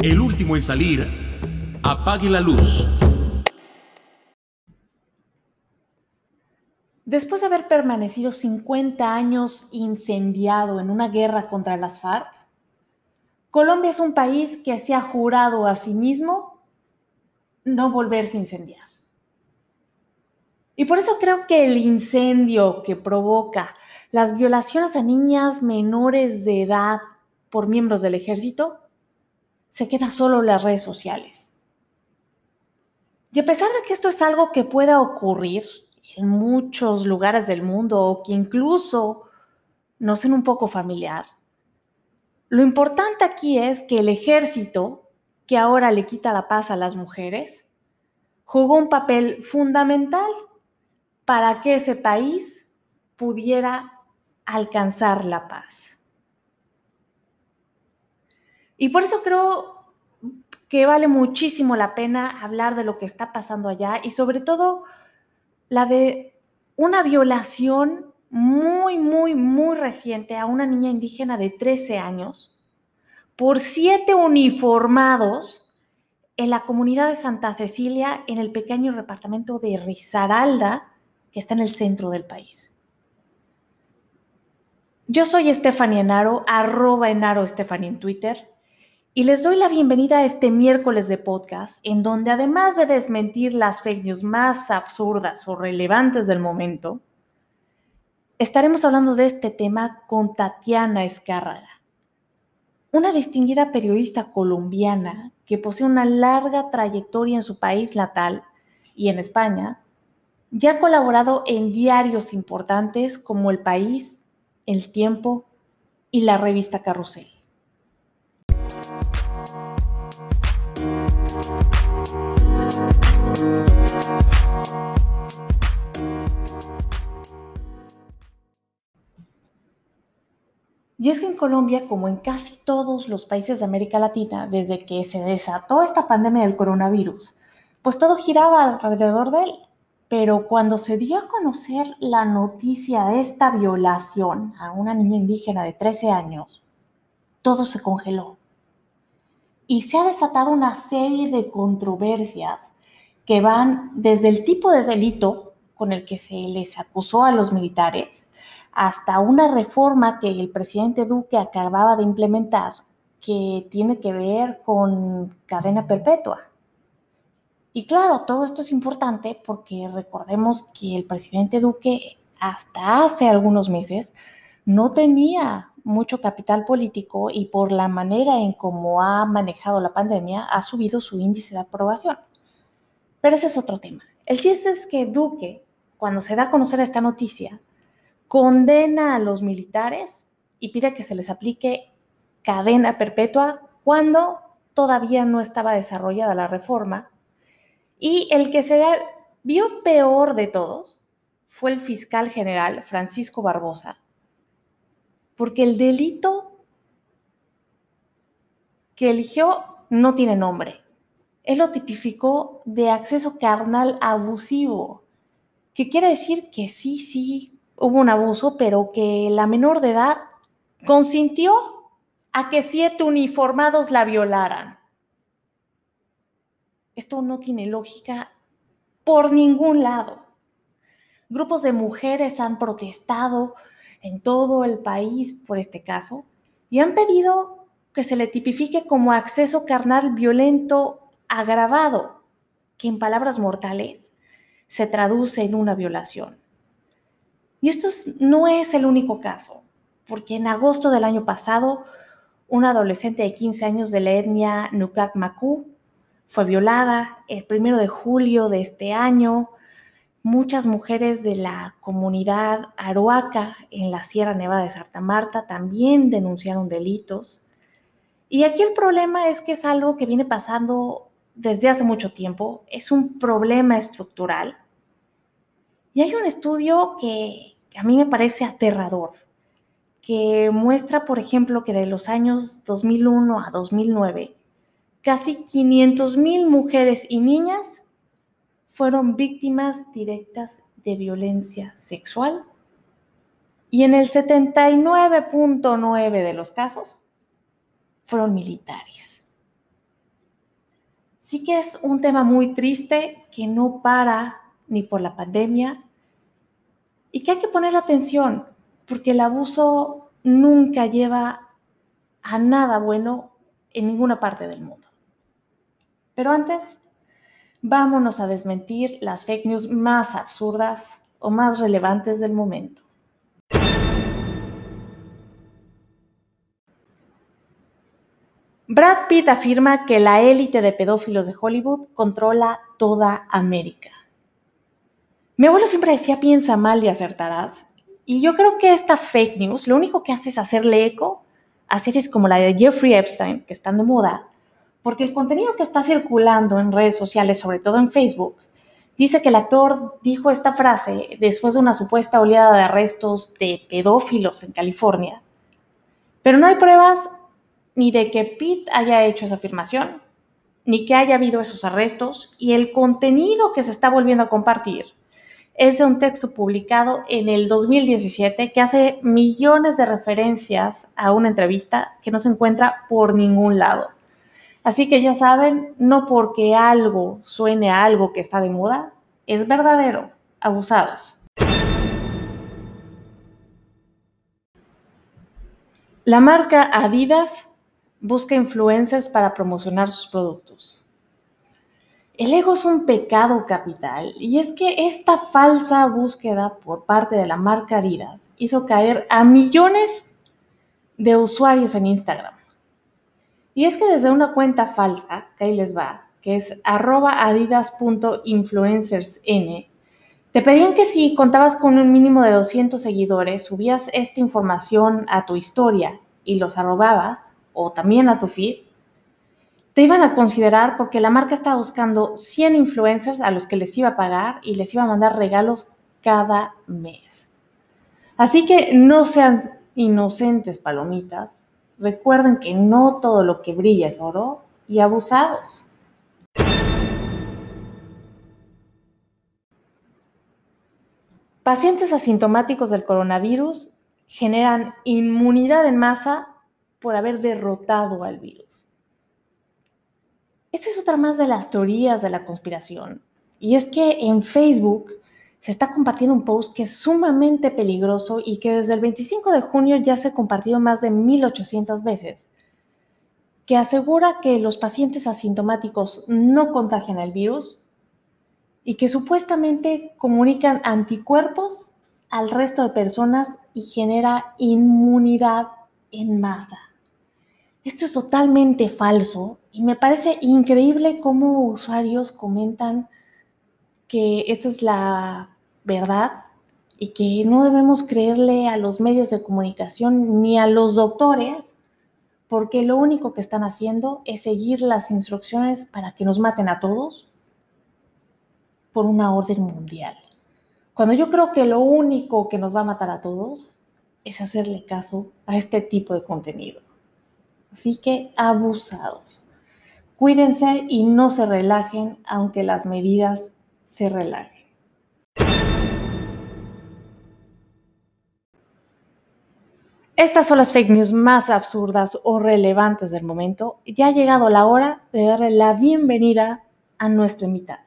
El último en salir, apague la luz. Después de haber permanecido 50 años incendiado en una guerra contra las FARC, Colombia es un país que se ha jurado a sí mismo no volverse a incendiar. Y por eso creo que el incendio que provoca las violaciones a niñas menores de edad por miembros del ejército se queda solo en las redes sociales. Y a pesar de que esto es algo que pueda ocurrir en muchos lugares del mundo o que incluso nos sean un poco familiar, lo importante aquí es que el ejército, que ahora le quita la paz a las mujeres, jugó un papel fundamental para que ese país pudiera alcanzar la paz. Y por eso creo que vale muchísimo la pena hablar de lo que está pasando allá y sobre todo la de una violación muy, muy, muy reciente a una niña indígena de 13 años por siete uniformados en la comunidad de Santa Cecilia, en el pequeño departamento de Risaralda, que está en el centro del país. Yo soy Estefania Enaro, arroba Enaro Estefania en Twitter, y les doy la bienvenida a este miércoles de podcast, en donde además de desmentir las fake news más absurdas o relevantes del momento, estaremos hablando de este tema con Tatiana Escárraga, una distinguida periodista colombiana que posee una larga trayectoria en su país natal y en España, ya ha colaborado en diarios importantes como El País, El Tiempo y la revista Carrusel. Y es que en Colombia, como en casi todos los países de América Latina, desde que se desató esta pandemia del coronavirus, pues todo giraba alrededor de él. Pero cuando se dio a conocer la noticia de esta violación a una niña indígena de 13 años, todo se congeló. Y se ha desatado una serie de controversias que van desde el tipo de delito con el que se les acusó a los militares hasta una reforma que el presidente Duque acababa de implementar que tiene que ver con cadena perpetua. Y claro, todo esto es importante porque recordemos que el presidente Duque hasta hace algunos meses no tenía mucho capital político y por la manera en cómo ha manejado la pandemia ha subido su índice de aprobación. Pero ese es otro tema. El chiste es que Duque, cuando se da a conocer esta noticia, condena a los militares y pide que se les aplique cadena perpetua cuando todavía no estaba desarrollada la reforma y el que se vio peor de todos fue el fiscal general Francisco Barbosa, porque el delito que eligió no tiene nombre. Él lo tipificó de acceso carnal abusivo, que quiere decir que sí, sí, hubo un abuso, pero que la menor de edad consintió a que siete uniformados la violaran. Esto no tiene lógica por ningún lado. Grupos de mujeres han protestado en todo el país por este caso y han pedido que se le tipifique como acceso carnal violento agravado, que en palabras mortales se traduce en una violación. Y esto no es el único caso, porque en agosto del año pasado, una adolescente de 15 años de la etnia Nukak Maku fue violada el primero de julio de este año. Muchas mujeres de la comunidad Aruaca en la Sierra Nevada de Santa Marta también denunciaron delitos. Y aquí el problema es que es algo que viene pasando desde hace mucho tiempo, es un problema estructural. Y hay un estudio que a mí me parece aterrador, que muestra, por ejemplo, que de los años 2001 a 2009, casi 500.000 mujeres y niñas fueron víctimas directas de violencia sexual y en el 79.9 de los casos fueron militares. Así que es un tema muy triste que no para ni por la pandemia y que hay que poner atención porque el abuso nunca lleva a nada bueno en ninguna parte del mundo. Pero antes, vámonos a desmentir las fake news más absurdas o más relevantes del momento. Brad Pitt afirma que la élite de pedófilos de Hollywood controla toda América. Mi abuelo siempre decía piensa mal y acertarás. Y yo creo que esta fake news lo único que hace es hacerle eco a series como la de Jeffrey Epstein, que están de moda, porque el contenido que está circulando en redes sociales, sobre todo en Facebook, dice que el actor dijo esta frase después de una supuesta oleada de arrestos de pedófilos en California. Pero no hay pruebas ni de que Pitt haya hecho esa afirmación, ni que haya habido esos arrestos, y el contenido que se está volviendo a compartir es de un texto publicado en el 2017 que hace millones de referencias a una entrevista que no se encuentra por ningún lado. Así que ya saben, no porque algo suene a algo que está de moda, es verdadero. Abusados. La marca Adidas busca influencers para promocionar sus productos. El ego es un pecado capital y es que esta falsa búsqueda por parte de la marca Adidas hizo caer a millones de usuarios en Instagram. Y es que desde una cuenta falsa, que ahí les va, que es arroba adidas.influencersn, te pedían que si contabas con un mínimo de 200 seguidores, subías esta información a tu historia y los arrobabas o también a tu feed, te iban a considerar porque la marca estaba buscando 100 influencers a los que les iba a pagar y les iba a mandar regalos cada mes. Así que no sean inocentes palomitas. Recuerden que no todo lo que brilla es oro y abusados. Pacientes asintomáticos del coronavirus generan inmunidad en masa por haber derrotado al virus. Esta es otra más de las teorías de la conspiración. Y es que en Facebook se está compartiendo un post que es sumamente peligroso y que desde el 25 de junio ya se ha compartido más de 1800 veces, que asegura que los pacientes asintomáticos no contagian el virus y que supuestamente comunican anticuerpos al resto de personas y genera inmunidad en masa. Esto es totalmente falso y me parece increíble cómo usuarios comentan que esta es la verdad y que no debemos creerle a los medios de comunicación ni a los doctores porque lo único que están haciendo es seguir las instrucciones para que nos maten a todos por una orden mundial. Cuando yo creo que lo único que nos va a matar a todos es hacerle caso a este tipo de contenido. Así que abusados. Cuídense y no se relajen aunque las medidas se relajen. Estas son las fake news más absurdas o relevantes del momento. Ya ha llegado la hora de darle la bienvenida a nuestra invitada.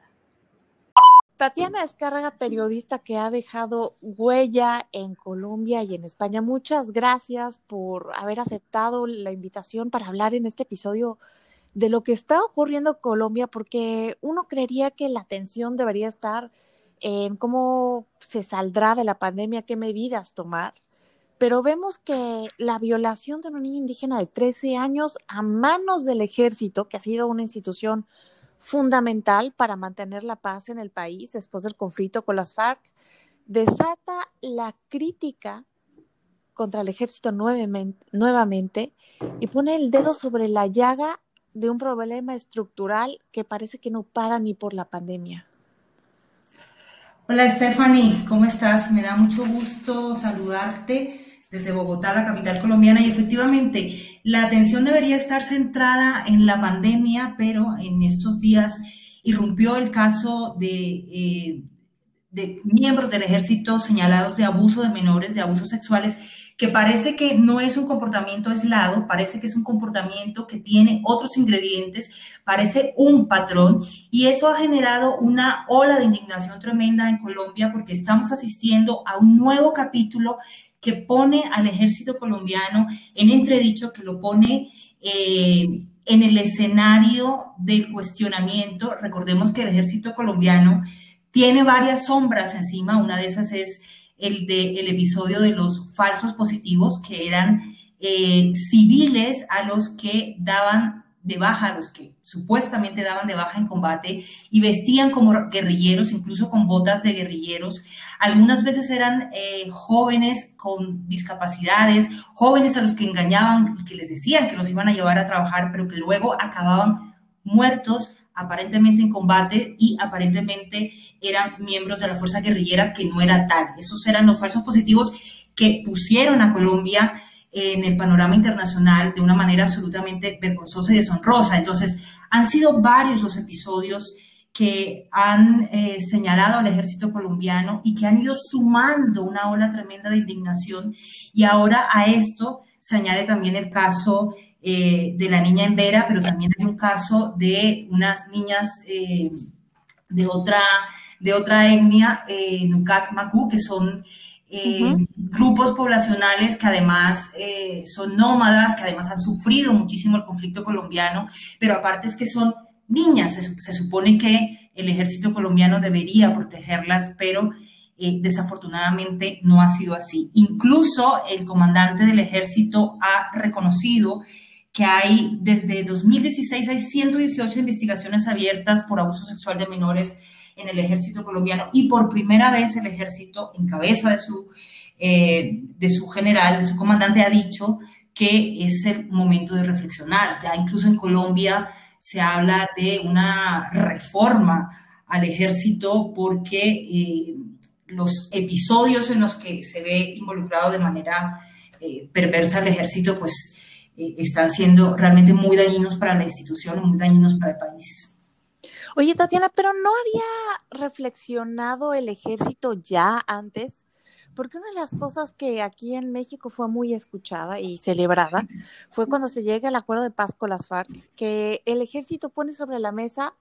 Tatiana Descarga, periodista que ha dejado huella en Colombia y en España. Muchas gracias por haber aceptado la invitación para hablar en este episodio de lo que está ocurriendo en Colombia, porque uno creería que la atención debería estar en cómo se saldrá de la pandemia, qué medidas tomar. Pero vemos que la violación de una niña indígena de 13 años a manos del ejército, que ha sido una institución fundamental para mantener la paz en el país después del conflicto con las FARC, desata la crítica contra el ejército nuevamente, y pone el dedo sobre la llaga de un problema estructural que parece que no para ni por la pandemia. Hola Stephanie, ¿cómo estás? Me da mucho gusto saludarte desde Bogotá, la capital colombiana, y efectivamente la atención debería estar centrada en la pandemia, pero en estos días irrumpió el caso de, eh, de miembros del ejército señalados de abuso de menores, de abusos sexuales, que parece que no es un comportamiento aislado, parece que es un comportamiento que tiene otros ingredientes, parece un patrón y eso ha generado una ola de indignación tremenda en Colombia porque estamos asistiendo a un nuevo capítulo que pone al ejército colombiano en entredicho, que lo pone eh, en el escenario del cuestionamiento. Recordemos que el ejército colombiano tiene varias sombras encima, una de esas es el del el episodio de los falsos positivos, que eran eh, civiles a los que daban de baja, los que supuestamente daban de baja en combate y vestían como guerrilleros, incluso con botas de guerrilleros. Algunas veces eran eh, jóvenes con discapacidades, jóvenes a los que engañaban y que les decían que los iban a llevar a trabajar, pero que luego acababan muertos aparentemente en combate y aparentemente eran miembros de la fuerza guerrillera que no era tal. Esos eran los falsos positivos que pusieron a Colombia en el panorama internacional de una manera absolutamente vergonzosa y deshonrosa. Entonces, han sido varios los episodios que han eh, señalado al ejército colombiano y que han ido sumando una ola tremenda de indignación. Y ahora a esto se añade también el caso eh, de la niña en Vera, pero también hay un caso de unas niñas eh, de, otra, de otra etnia, eh, Nukak Maku, que son grupos poblacionales que además son nómadas, que además han sufrido muchísimo el conflicto colombiano, pero aparte es que son niñas. Se, supone que el ejército colombiano debería protegerlas, pero desafortunadamente no ha sido así. Incluso el comandante del ejército ha reconocido que hay desde 2016 hay 118 investigaciones abiertas por abuso sexual de menores en el ejército colombiano y por primera vez el ejército en cabeza de su, eh, de su general, de su comandante, ha dicho que es el momento de reflexionar. Ya incluso en Colombia se habla de una reforma al ejército porque eh, los episodios en los que se ve involucrado de manera eh, perversa el ejército, pues eh, están siendo realmente muy dañinos para la institución, muy dañinos para el país. Oye, Tatiana, pero ¿no había reflexionado el ejército ya antes? Porque una de las cosas que aquí en México fue muy escuchada y celebrada fue cuando se llega al acuerdo de paz con las FARC, que el ejército pone sobre la mesa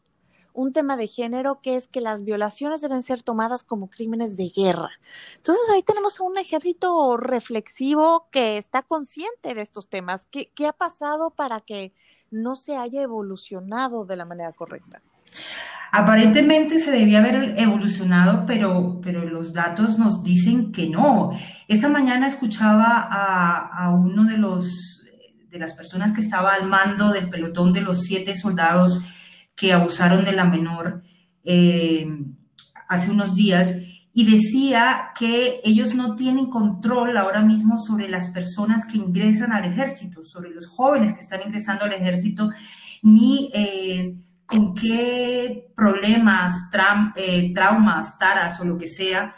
un tema de género que es que las violaciones deben ser tomadas como crímenes de guerra. Entonces ahí tenemos un ejército reflexivo que está consciente de estos temas. ¿Qué, ha pasado para que no se haya evolucionado de la manera correcta? Aparentemente se debía haber evolucionado, pero, pero los datos nos dicen que no. Esta mañana escuchaba a, a uno de los de las personas que estaba al mando del pelotón de los siete soldados que abusaron de la menor eh, hace unos días y decía que ellos no tienen control ahora mismo sobre las personas que ingresan al ejército, sobre los jóvenes que están ingresando al ejército, ni eh, con qué problemas, eh, traumas, taras o lo que sea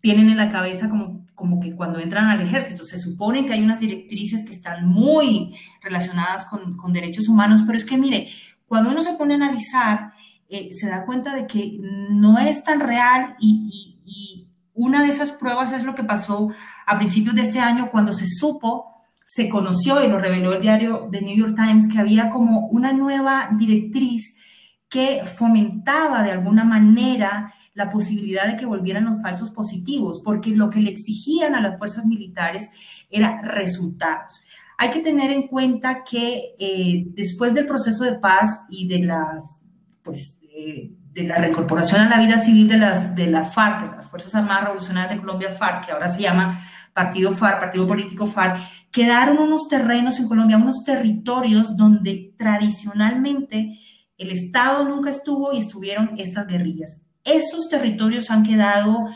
tienen en la cabeza como, como que cuando entran al ejército. Se supone que hay unas directrices que están muy relacionadas con, con derechos humanos, pero es que mire, cuando uno se pone a analizar, eh, se da cuenta de que no es tan real y, una de esas pruebas es lo que pasó a principios de este año cuando se supo, se conoció y lo reveló el diario The New York Times que había como una nueva directriz que fomentaba de alguna manera la posibilidad de que volvieran los falsos positivos, porque lo que le exigían a las fuerzas militares era resultados. Hay que tener en cuenta que eh, después del proceso de paz y de las, pues, de la reincorporación a la vida civil de las, de la FARC, de las Fuerzas Armadas Revolucionarias de Colombia, FARC, que ahora se llama Partido FARC, Partido Político FARC, quedaron unos terrenos en Colombia, unos territorios donde tradicionalmente el Estado nunca estuvo y estuvieron estas guerrillas. Esos territorios han quedado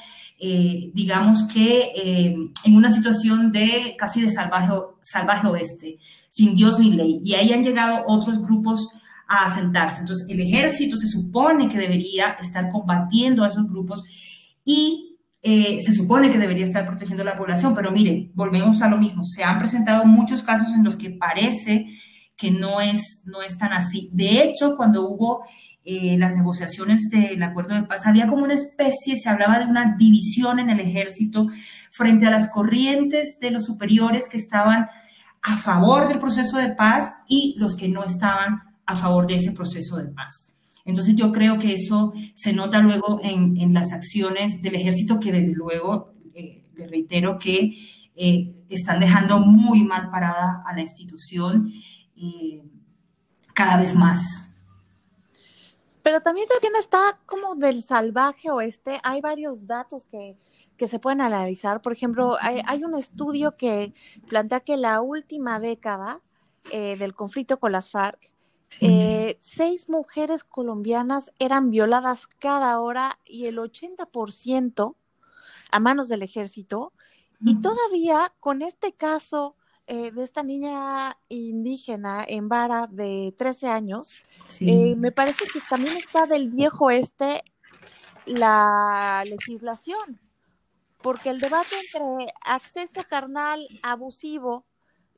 eh, digamos que eh, en una situación de casi de salvaje, salvaje oeste, sin Dios ni ley. Y ahí han llegado otros grupos a asentarse. Entonces, el ejército se supone que debería estar combatiendo a esos grupos y eh, se supone que debería estar protegiendo a la población. Pero miren, volvemos a lo mismo. Se han presentado muchos casos en los que parece que no es, no es tan así. De hecho, cuando hubo eh, las negociaciones del acuerdo de paz, había como una especie, se hablaba de una división en el ejército frente a las corrientes de los superiores que estaban a favor del proceso de paz y los que no estaban a favor de ese proceso de paz. Entonces yo creo que eso se nota luego en, las acciones del ejército que desde luego, eh, le reitero que eh, están dejando muy mal parada a la institución eh, cada vez más. Pero también también está como del salvaje oeste, hay varios datos que, que se pueden analizar. Por ejemplo, hay, hay, un estudio que plantea que la última década del conflicto con las FARC, eh, seis mujeres colombianas eran violadas cada hora y el 80% a manos del ejército. Y todavía con este caso eh, de esta niña indígena en Vara de 13 años, eh, me parece que también está del viejo este la legislación, porque el debate entre acceso carnal abusivo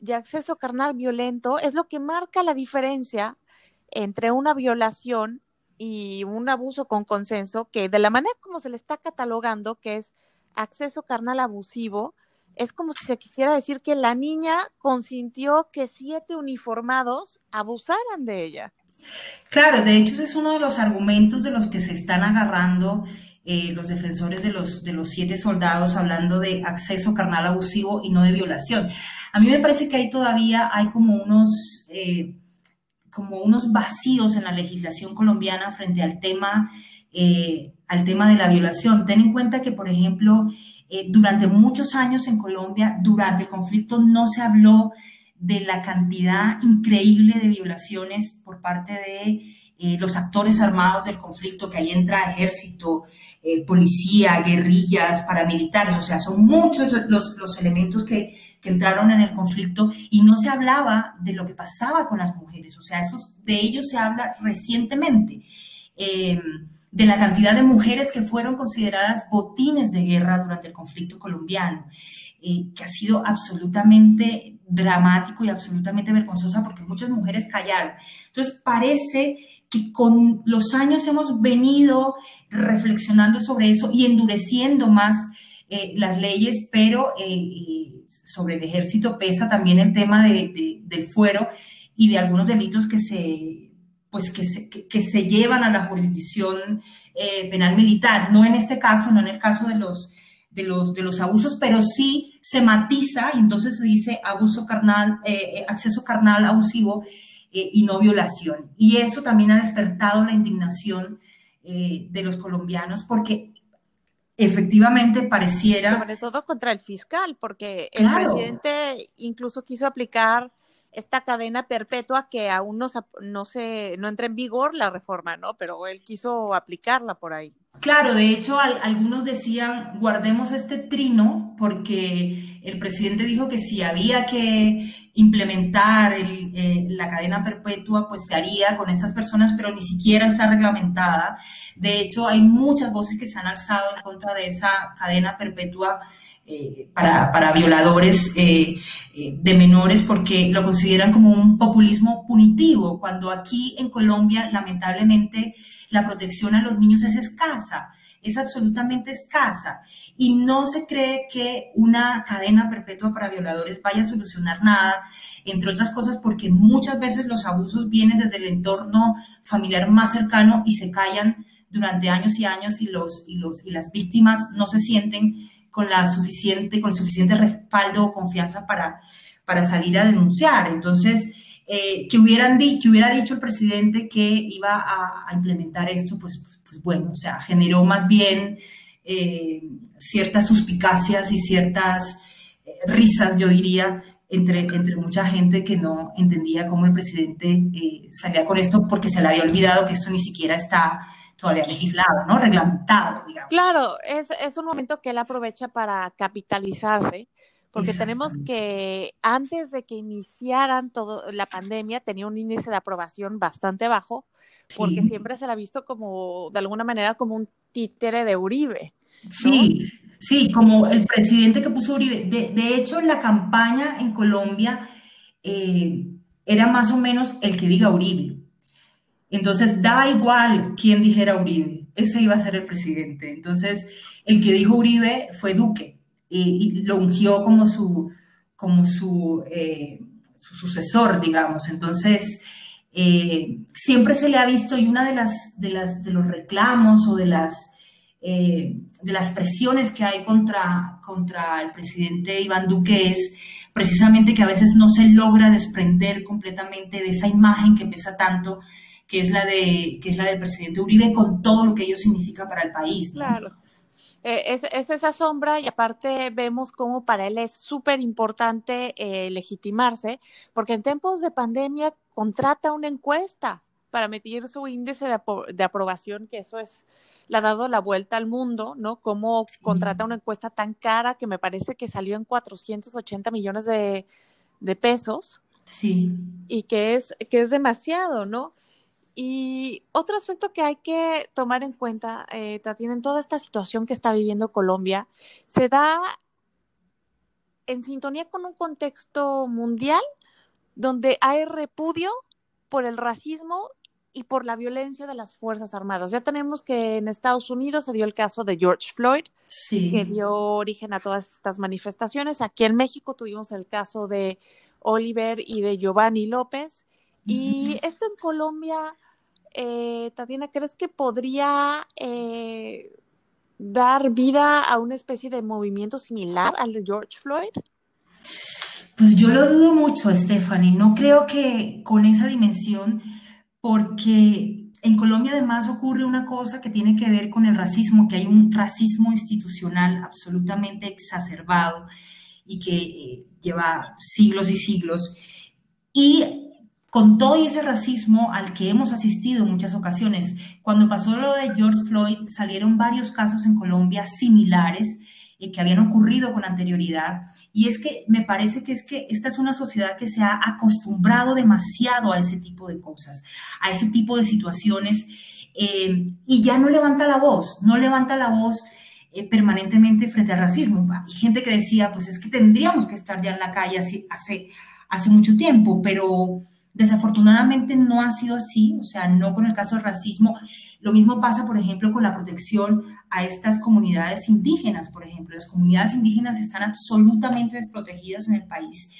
y acceso carnal violento es lo que marca la diferencia entre una violación y un abuso con consenso, que de la manera como se le está catalogando, que es acceso carnal abusivo, es como si se quisiera decir que la niña consintió que siete uniformados abusaran de ella. Claro, de hecho ese es uno de los argumentos de los que se están agarrando eh, los defensores de los, de los siete soldados hablando de acceso carnal abusivo y no de violación. A mí me parece que ahí todavía hay como unos... Eh, como unos vacíos en la legislación colombiana frente al tema, eh, al tema de la violación. Ten en cuenta que, por ejemplo, eh, durante muchos años en Colombia, durante el conflicto, no se habló de la cantidad increíble de violaciones por parte de eh, los actores armados del conflicto, que ahí entra ejército, policía, guerrillas, paramilitares, o sea, son muchos los, los elementos que, que entraron en el conflicto y no se hablaba de lo que pasaba con las mujeres, o sea, de ellos se habla recientemente, eh, de la cantidad de mujeres que fueron consideradas botines de guerra durante el conflicto colombiano, eh, que ha sido absolutamente dramático y absolutamente vergonzosa porque muchas mujeres callaron. Entonces, parece que con los años hemos venido reflexionando sobre eso y endureciendo más eh, las leyes, pero sobre el ejército pesa también el tema del fuero y de algunos delitos que se, pues que se, que, se llevan a la jurisdicción eh, penal militar. No en este caso, no en el caso de los, de los, de los abusos, pero sí se matiza y entonces se dice abuso carnal, eh, eh, acceso carnal abusivo y no violación. Y eso también ha despertado la indignación de los colombianos porque efectivamente pareciera... Sobre todo contra el fiscal, porque el presidente incluso quiso aplicar esta cadena perpetua que aún no, no, se, no entra en vigor la reforma, ¿no? Pero él quiso aplicarla por ahí. Claro, de hecho, algunos decían, guardemos este trino, porque el presidente dijo que si había que implementar eh, la cadena perpetua, pues se haría con estas personas, pero ni siquiera está reglamentada. De hecho, hay muchas voces que se han alzado en contra de esa cadena perpetua eh, para, violadores eh, eh, de menores porque lo consideran como un populismo punitivo, cuando aquí en Colombia lamentablemente la protección a los niños es escasa, es absolutamente escasa. Y no se cree que una cadena perpetua para violadores vaya a solucionar nada, entre otras cosas porque muchas veces los abusos vienen desde el entorno familiar más cercano y se callan durante años y años y, los, y, los, y las víctimas no se sienten con, la suficiente, con el suficiente respaldo o confianza para, para salir a denunciar. Entonces, eh, que, hubieran dicho, hubiera dicho el presidente que iba a, implementar esto, pues, pues bueno, o sea, generó más bien eh, ciertas suspicacias y ciertas eh, risas, yo diría, entre, entre mucha gente que no entendía cómo el presidente salía con esto porque se le había olvidado que esto ni siquiera está todavía legislado, ¿no? Reglamentado, digamos. Claro, es, es un momento que él aprovecha para capitalizarse, porque tenemos que antes de que iniciaran todo la pandemia tenía un índice de aprobación bastante bajo, porque siempre se la ha visto como de alguna manera como un títere de Uribe. Sí, sí, como el presidente que puso Uribe. De, de hecho, la campaña en Colombia eh, era más o menos el que diga Uribe. Entonces, daba igual quién dijera Uribe, ese iba a ser el presidente. Entonces, el que dijo Uribe fue Duque y, lo ungió como su, como su, eh, su sucesor, digamos. Entonces, eh, siempre se le ha visto y una de las, de las de los reclamos o de las eh, de las presiones que hay contra, contra el presidente Iván Duque es precisamente que a veces no se logra desprender completamente de esa imagen que pesa tanto, que es la de que es la del presidente Uribe con todo lo que ello significa para el país. Claro. Eh, es, esa sombra y aparte vemos cómo para él es súper importante legitimarse, porque en tiempos de pandemia contrata una encuesta para medir su índice de, aprobación, que eso es, le ha dado la vuelta al mundo, ¿no? Cómo contrata una encuesta tan cara que me parece que salió en 480 millones de, pesos. Sí. Y que es, que es demasiado, ¿no? Y otro aspecto que hay que tomar en cuenta, eh, Tatiana, en toda esta situación que está viviendo Colombia, se da en sintonía con un contexto mundial donde hay repudio por el racismo y por la violencia de las Fuerzas Armadas. Ya tenemos que en Estados Unidos se dio el caso de George Floyd, que dio origen a todas estas manifestaciones. Aquí en México tuvimos el caso de Oliver y de Giovanni López. Y esto en Colombia, eh, Tatiana, ¿crees que podría eh, dar vida a una especie de movimiento similar al de George Floyd? Pues yo lo dudo mucho, Stephanie. No creo que con esa dimensión, porque en Colombia además ocurre una cosa que tiene que ver con el racismo, que hay un racismo institucional absolutamente exacerbado y que eh, lleva siglos y siglos. Y con todo ese racismo al que hemos asistido en muchas ocasiones, cuando pasó lo de George Floyd, salieron varios casos en Colombia similares eh, que habían ocurrido con anterioridad y es que me parece que es que esta es una sociedad que se ha acostumbrado demasiado a ese tipo de cosas, a ese tipo de situaciones, eh, y ya no levanta la voz, no levanta la voz eh, permanentemente frente al racismo. Hay gente que decía, pues es que tendríamos que estar ya en la calle hace, hace, hace mucho tiempo, pero Desafortunadamente no ha sido así, o sea, no con el caso del racismo. Lo mismo pasa, por ejemplo, con la protección a estas comunidades indígenas, por ejemplo. Las comunidades indígenas están absolutamente desprotegidas en el país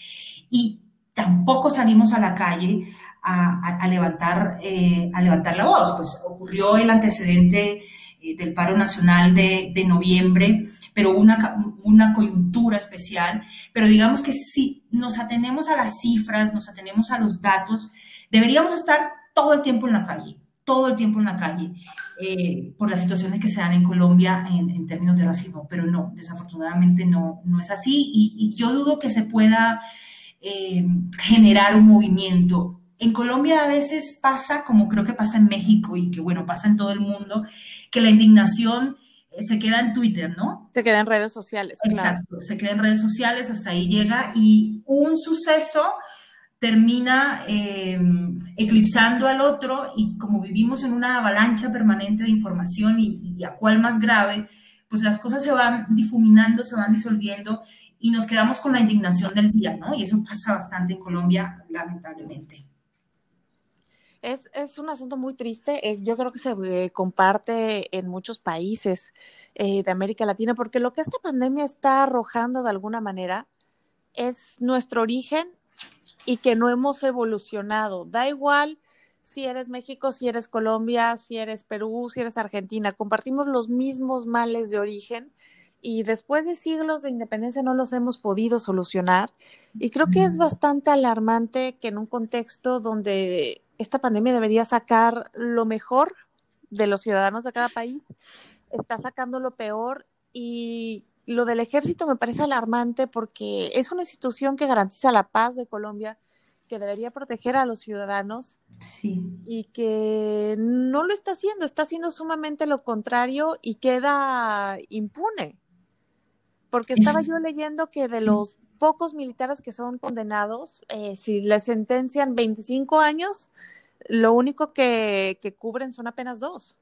y tampoco salimos a la calle a, levantar, eh, a levantar la voz. Pues ocurrió el antecedente eh, del paro nacional de, de noviembre pero una, una coyuntura especial. Pero digamos que si nos atenemos a las cifras, nos atenemos a los datos, deberíamos estar todo el tiempo en la calle, todo el tiempo en la calle, eh, por las situaciones que se dan en Colombia en, términos de racismo, pero no, desafortunadamente no, no es así y, yo dudo que se pueda eh, generar un movimiento. En Colombia a veces pasa, como creo que pasa en México y que bueno, pasa en todo el mundo, que la indignación se queda en Twitter, ¿no? Se queda en redes sociales. Exacto, se queda en redes sociales, hasta ahí llega y un suceso termina eh, eclipsando al otro y como vivimos en una avalancha permanente de información y, y, a cuál más grave, pues las cosas se van difuminando, se van disolviendo y nos quedamos con la indignación del día, ¿no? Y eso pasa bastante en Colombia, lamentablemente. Es, un asunto muy triste. Eh, yo creo que se eh, comparte en muchos países eh, de América Latina, porque lo que esta pandemia está arrojando de alguna manera es nuestro origen y que no hemos evolucionado. Da igual si eres México, si eres Colombia, si eres Perú, si eres Argentina, compartimos los mismos males de origen y después de siglos de independencia no los hemos podido solucionar. Y creo que es bastante alarmante que en un contexto donde esta pandemia debería sacar lo mejor de los ciudadanos de cada país, está sacando lo peor y lo del ejército me parece alarmante porque es una institución que garantiza la paz de Colombia, que debería proteger a los ciudadanos y que no lo está haciendo, está haciendo sumamente lo contrario y queda impune. Porque estaba yo leyendo que de los pocos militares que son condenados, eh, si les sentencian 25 años, lo único que, cubren son apenas dos.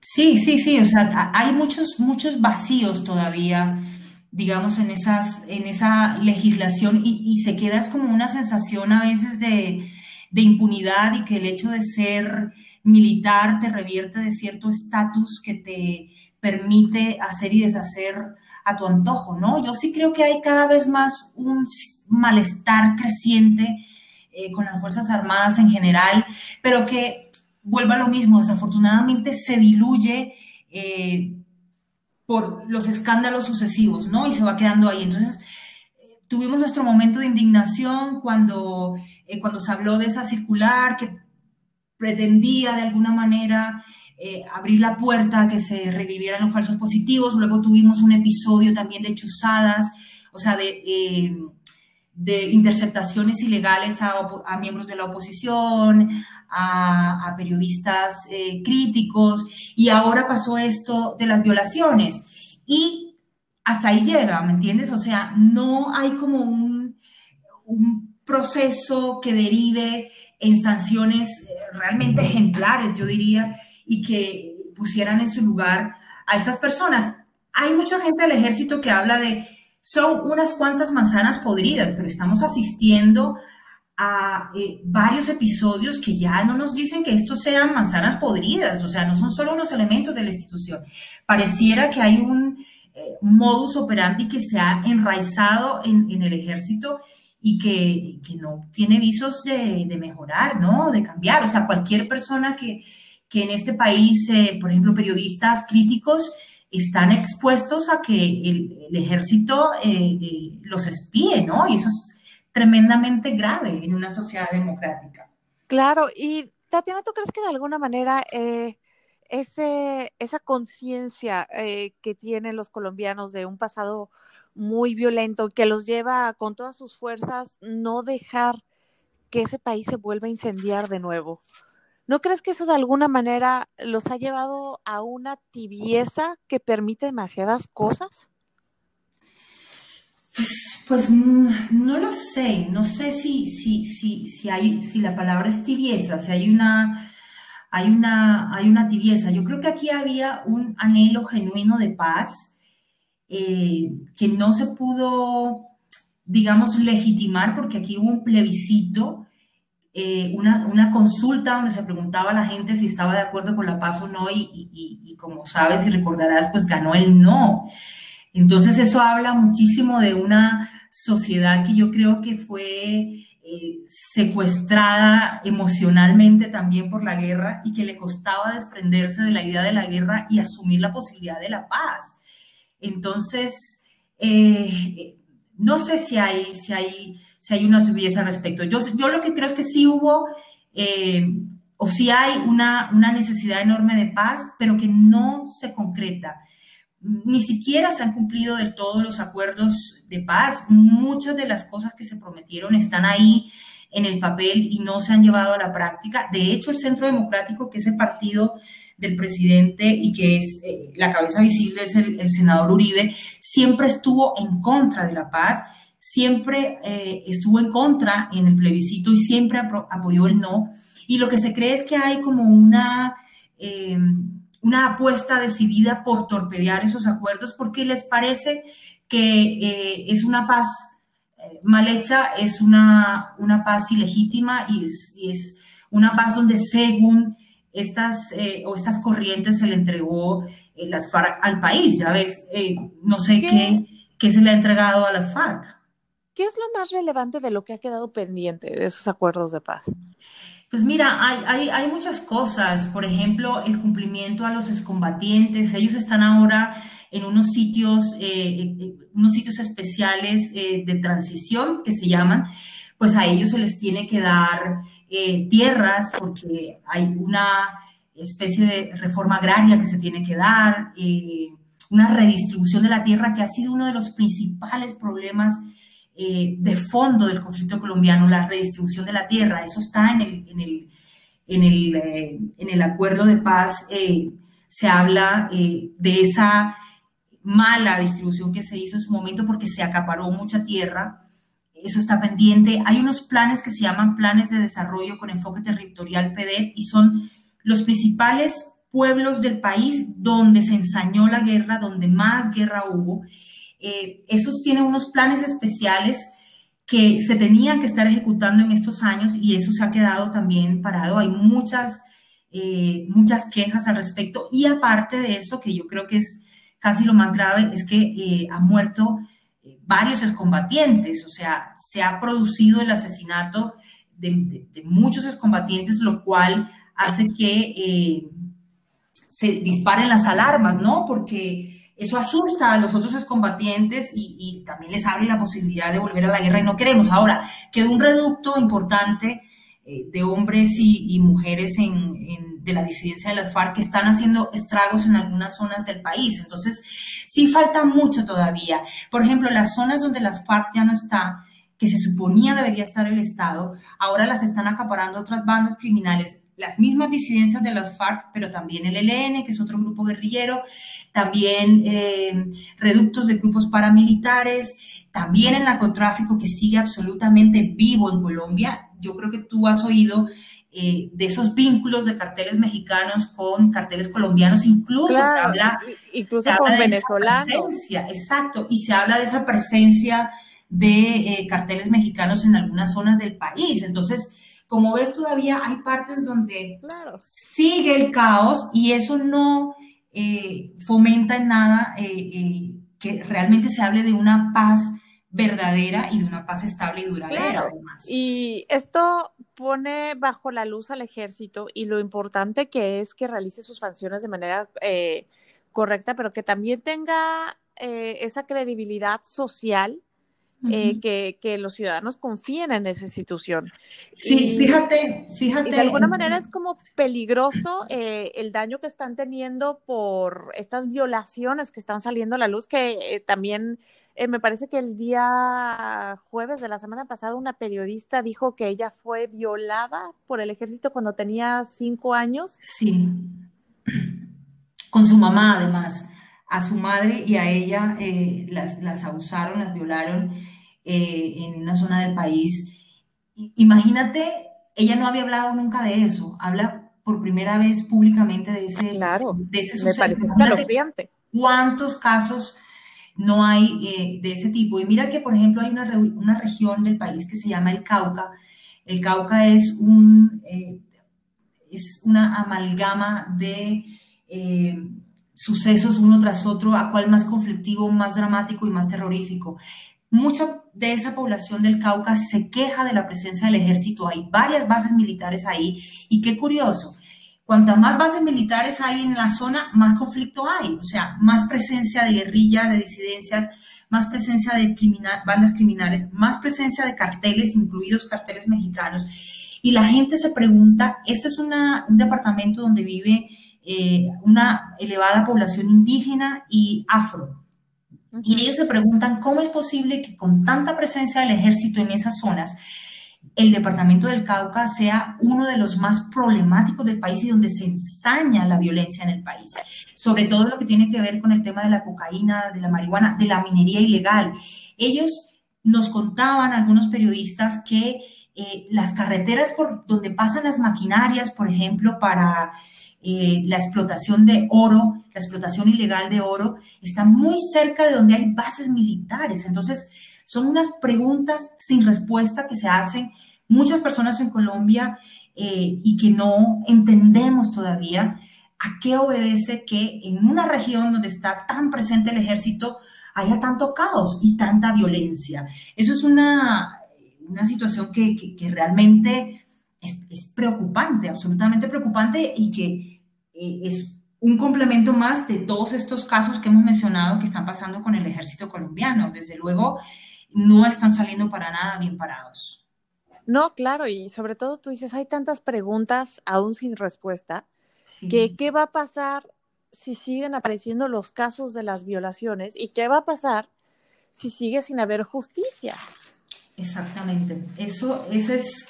Sí, sí, sí, o sea, hay muchos, muchos vacíos todavía digamos, en, esas, en esa legislación y, se queda como una sensación a veces de, de impunidad y que el hecho de ser militar te revierte de cierto estatus que te permite hacer y deshacer a tu antojo, ¿no? Yo sí creo que hay cada vez más un malestar creciente eh, con las Fuerzas Armadas en general, pero que vuelva a lo mismo, desafortunadamente se diluye eh, por los escándalos sucesivos, ¿no? Y se va quedando ahí. Entonces, tuvimos nuestro momento de indignación cuando, eh, cuando se habló de esa circular que pretendía de alguna manera eh, abrir la puerta a que se revivieran los falsos positivos. Luego tuvimos un episodio también de chuzadas, o sea, de, de interceptaciones ilegales a, miembros de la oposición, a, periodistas eh, críticos, y ahora pasó esto de las violaciones. Y hasta ahí llega, ¿me entiendes? O sea, no hay como un, proceso que derive en sanciones eh, realmente ejemplares, yo diría, y que pusieran en su lugar a estas personas. Hay mucha gente del ejército que habla de son unas cuantas manzanas podridas, pero estamos asistiendo a eh, varios episodios que ya no nos dicen que estos sean manzanas podridas, o sea, no son solo unos elementos de la institución. Pareciera que hay un eh, modus operandi que se ha enraizado en, el ejército y que, no tiene visos de, mejorar, ¿no? De cambiar. O sea, cualquier persona que, en este país, eh, por ejemplo, periodistas críticos, están expuestos a que el, ejército los espíe, ¿no? Y eso es tremendamente grave en una sociedad democrática. Claro, y Tatiana, ¿tú crees que de alguna manera eh, ese, esa conciencia eh, que tienen los colombianos de un pasado muy violento que los lleva con todas sus fuerzas no dejar que ese país se vuelva a incendiar de nuevo? ¿No crees que eso de alguna manera los ha llevado a una tibieza que permite demasiadas cosas? Pues, pues no lo sé, no sé si, si, si, si, hay, si la palabra es tibieza, si hay una, hay, una, hay una tibieza. Yo creo que aquí había un anhelo genuino de paz eh, que no se pudo, digamos, legitimar porque aquí hubo un plebiscito, eh, una, una, consulta donde se preguntaba a la gente si estaba de acuerdo con la paz o no y, y, como sabes y recordarás, pues ganó el no. Entonces eso habla muchísimo de una sociedad que yo creo que fue eh, secuestrada emocionalmente también por la guerra y que le costaba desprenderse de la idea de la guerra y asumir la posibilidad de la paz. Entonces, eh, no sé si hay, si hay, si hay una tuviese al respecto. Yo, yo lo que creo es que sí hubo, eh, o sí hay una, una necesidad enorme de paz, pero que no se concreta ni siquiera se han cumplido del todo los acuerdos de paz. Muchas de las cosas que se prometieron están ahí en el papel y no se han llevado a la práctica. De hecho, el Centro Democrático, que es el partido del presidente y que es eh, la cabeza visible es el, senador Uribe, siempre estuvo en contra de la paz, siempre eh, estuvo en contra en el plebiscito y siempre apoyó el no. Y lo que se cree es que hay como una... Eh, una apuesta decidida por torpedear esos acuerdos porque les parece que eh, es una paz mal hecha, es una, una paz ilegítima y es, es, una paz donde según estas, eh, o estas corrientes se le entregó las FARC al país. Ya ves, no sé ¿Qué? qué, se le ha entregado a las FARC. ¿Qué es lo más relevante de lo que ha quedado pendiente de esos acuerdos de paz? Pues mira, hay, hay, muchas cosas. Por ejemplo, el cumplimiento a los excombatientes. Ellos están ahora en unos sitios, eh, eh, unos sitios especiales eh, de transición que se llaman. Pues a ellos se les tiene que dar tierras porque hay una especie de reforma agraria que se tiene que dar, una redistribución de la tierra que ha sido uno de los principales problemas eh, de fondo del conflicto colombiano, la redistribución de la tierra. Eso está en el, en el, en el, eh, en el acuerdo de paz. Eh, se habla de esa mala distribución que se hizo en su momento porque se acaparó mucha tierra. Eso está pendiente. Hay unos planes que se llaman planes de desarrollo con enfoque territorial PD y son los principales pueblos del país donde se ensañó la guerra, donde más guerra hubo eh, esos tienen unos planes especiales que se tenían que estar ejecutando en estos años y eso se ha quedado también parado. Hay muchas, eh, muchas quejas al respecto y aparte de eso, que yo creo que es casi lo más grave, es que eh, han muerto eh, varios excombatientes, o sea, se ha producido el asesinato de, muchos excombatientes, lo cual hace que se disparen las alarmas, ¿no? Porque eso asusta a los otros excombatientes y, también les abre la posibilidad de volver a la guerra y no queremos. Ahora, quedó un reducto importante eh, de hombres y, mujeres de la disidencia de las FARC que están haciendo estragos en algunas zonas del país. Entonces, sí falta mucho todavía. Por ejemplo, las zonas donde las FARC ya no está, que se suponía debería estar el Estado, ahora las están acaparando otras bandas criminales las mismas disidencias de las FARC, pero también el ELN, que es otro grupo guerrillero, también eh, reductos de grupos paramilitares, también el narcotráfico que sigue absolutamente vivo en Colombia. Yo creo que tú has oído eh, de esos vínculos de carteles mexicanos con carteles colombianos, incluso se habla, incluso con venezolanos. Exacto, y se habla de esa presencia de eh, carteles mexicanos en algunas zonas del país. Entonces, como ves, todavía hay partes donde sigue el caos y eso no eh, fomenta en nada eh, eh, que realmente se hable de una paz verdadera y de una paz estable y duradera. Y esto pone bajo la luz al ejército y lo importante que es que realice sus funciones de manera correcta, pero que también tenga esa credibilidad social eh, que, los ciudadanos confíen en esa institución. Sí, fíjate, fíjate. de alguna manera es como peligroso eh, el daño que están teniendo por estas violaciones que están saliendo a la luz, que eh, también me parece que el día jueves de la semana pasada una periodista dijo que ella fue violada por el ejército cuando tenía cinco años. Sí, con su mamá además a su madre y a ella eh, las, las, abusaron, las violaron eh, en una zona del país. Imagínate, ella no había hablado nunca de eso, habla por primera vez públicamente de ese, claro, de ese me suceso. ¿Cuántos casos no hay eh, de ese tipo? Y mira que, por ejemplo, hay una, una, región del país que se llama el Cauca. El Cauca es, un, es una amalgama de sucesos uno tras otro, a cuál más conflictivo, más dramático y más terrorífico. Mucha de esa población del Cauca se queja de la presencia del ejército. Hay varias bases militares ahí y qué curioso. Cuantas más bases militares hay en la zona, más conflicto hay. O sea, más presencia de guerrilla, de disidencias, más presencia de bandas criminales, más presencia de carteles, incluidos carteles mexicanos. Y la gente se pregunta, este es un departamento donde vive eh, una elevada población indígena y afro. Y ellos se preguntan cómo es posible que con tanta presencia del ejército en esas zonas, el departamento del Cauca sea uno de los más problemáticos del país y donde se ensaña la violencia en el país, sobre todo lo que tiene que ver con el tema de la cocaína, de la marihuana, de la minería ilegal. Ellos nos contaban, algunos periodistas, que eh, las carreteras por donde pasan las maquinarias, por ejemplo, para eh, la explotación de oro, la explotación ilegal de oro, está muy cerca de donde hay bases militares. Entonces, son unas preguntas sin respuesta que se hacen muchas personas en Colombia eh, y que no entendemos todavía a qué obedece que en una región donde está tan presente el ejército haya tanto caos y tanta violencia. Eso es una, una situación que, que realmente es, preocupante, absolutamente preocupante y que eh, es un complemento más de todos estos casos que hemos mencionado que están pasando con el ejército colombiano. Desde luego, no están saliendo para nada bien parados. No, claro, y sobre todo tú dices, hay tantas preguntas aún sin respuesta, que qué va a pasar si siguen apareciendo los casos de las violaciones y qué va a pasar si sigue sin haber justicia. Exactamente, eso, esa es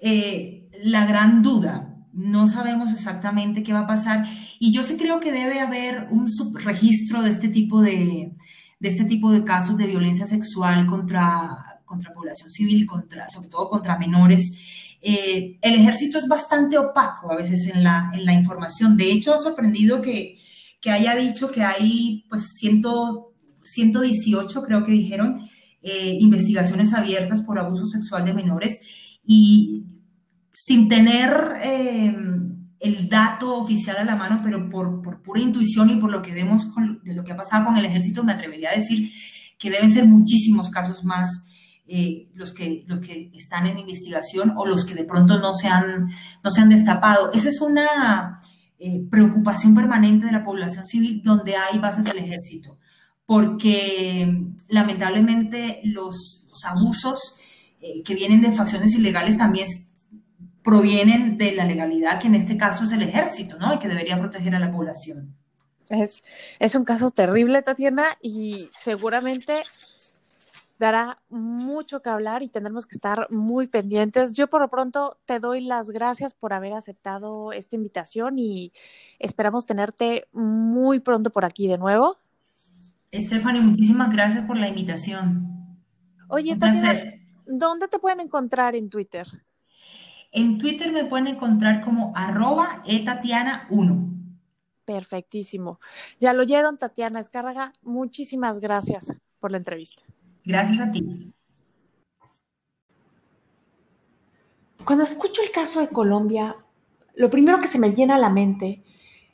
eh, la gran duda. No sabemos exactamente qué va a pasar y yo sí creo que debe haber un subregistro de este tipo de, de este tipo de casos de violencia sexual contra, contra población civil, contra, sobre todo contra menores. Eh, el ejército es bastante opaco a veces en la, en la información. De hecho, ha sorprendido que, que haya dicho que hay pues ciento 118, creo que dijeron, eh, investigaciones abiertas por abuso sexual de menores y sin tener eh, el dato oficial a la mano, pero por, por, pura intuición y por lo que vemos de lo que ha pasado con el ejército, me atrevería a decir que deben ser muchísimos casos más eh, los, que, los que están en investigación o los que de pronto no se han, no se han destapado. Esa es una preocupación permanente de la población civil donde hay bases del ejército porque lamentablemente los, abusos eh, que vienen de facciones ilegales también provienen de la legalidad, que en este caso es el ejército, ¿no? Y que debería proteger a la población. Es, es un caso terrible, Tatiana, y seguramente dará mucho que hablar y tendremos que estar muy pendientes. Yo por lo pronto te doy las gracias por haber aceptado esta invitación y esperamos tenerte muy pronto por aquí de nuevo. Stephanie, muchísimas gracias por la invitación. Oye, Tatiana, ¿dónde te pueden encontrar en Twitter? En Twitter me pueden encontrar como arroba etatiana1. Perfectísimo. Ya lo oyeron, Tatiana Escárraga. Muchísimas gracias por la entrevista. Gracias a ti. Cuando escucho el caso de Colombia, lo primero que se me viene a la mente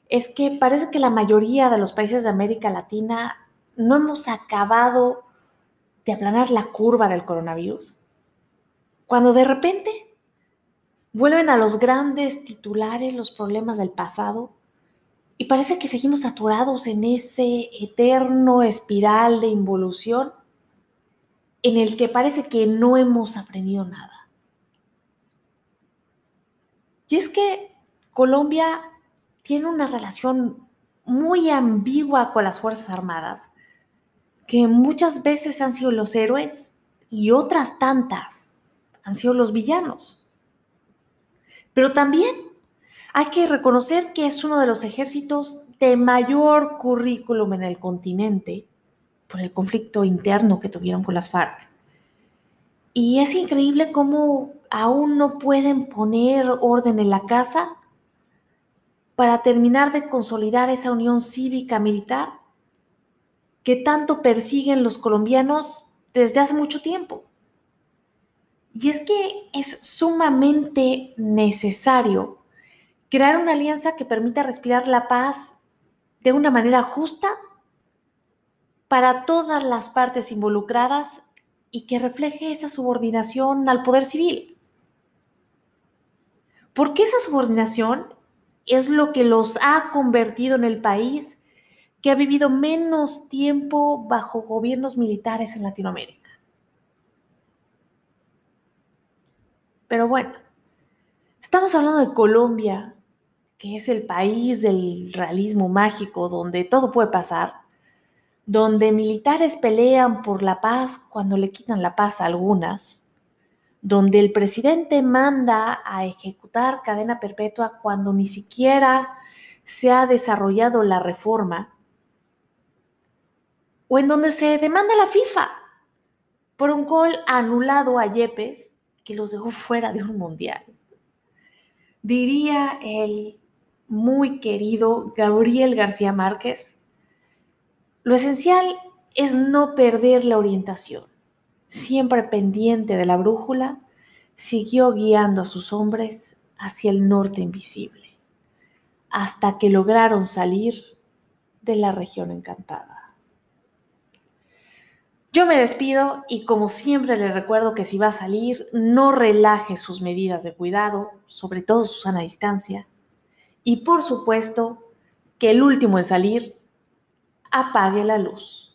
es que parece que la mayoría de los países de América Latina no hemos acabado de aplanar la curva del coronavirus. Cuando de repente vuelven a los grandes titulares los problemas del pasado y parece que seguimos saturados en ese eterno espiral de involución en el que parece que no hemos aprendido nada. Y es que Colombia tiene una relación muy ambigua con las Fuerzas Armadas que muchas veces han sido los héroes y otras tantas han sido los villanos. Pero también hay que reconocer que es uno de los ejércitos de mayor currículum en el continente por el conflicto interno que tuvieron con las FARC. Y es increíble cómo aún no pueden poner orden en la casa para terminar de consolidar esa unión cívica militar que tanto persiguen los colombianos desde hace mucho tiempo. Y es que es sumamente necesario crear una alianza que permita respirar la paz de una manera justa para todas las partes involucradas y que refleje esa subordinación al poder civil. Porque esa subordinación es lo que los ha convertido en el país que ha vivido menos tiempo bajo gobiernos militares en Latinoamérica. Pero bueno, estamos hablando de Colombia, que es el país del realismo mágico donde todo puede pasar, donde militares pelean por la paz cuando le quitan la paz a algunas, donde el presidente manda a ejecutar cadena perpetua cuando ni siquiera se ha desarrollado la reforma o en donde se demanda la FIFA por un gol anulado a Yepes que los dejó fuera de un mundial. Diría el muy querido Gabriel García Márquez, lo esencial es no perder la orientación. Siempre pendiente de la brújula, siguió guiando a sus hombres hacia el norte invisible, hasta que lograron salir de la región encantada. Yo me despido y como siempre le recuerdo que si va a salir, no relaje sus medidas de cuidado, sobre todo su sana distancia. Y por supuesto, que el último en salir, apague la luz.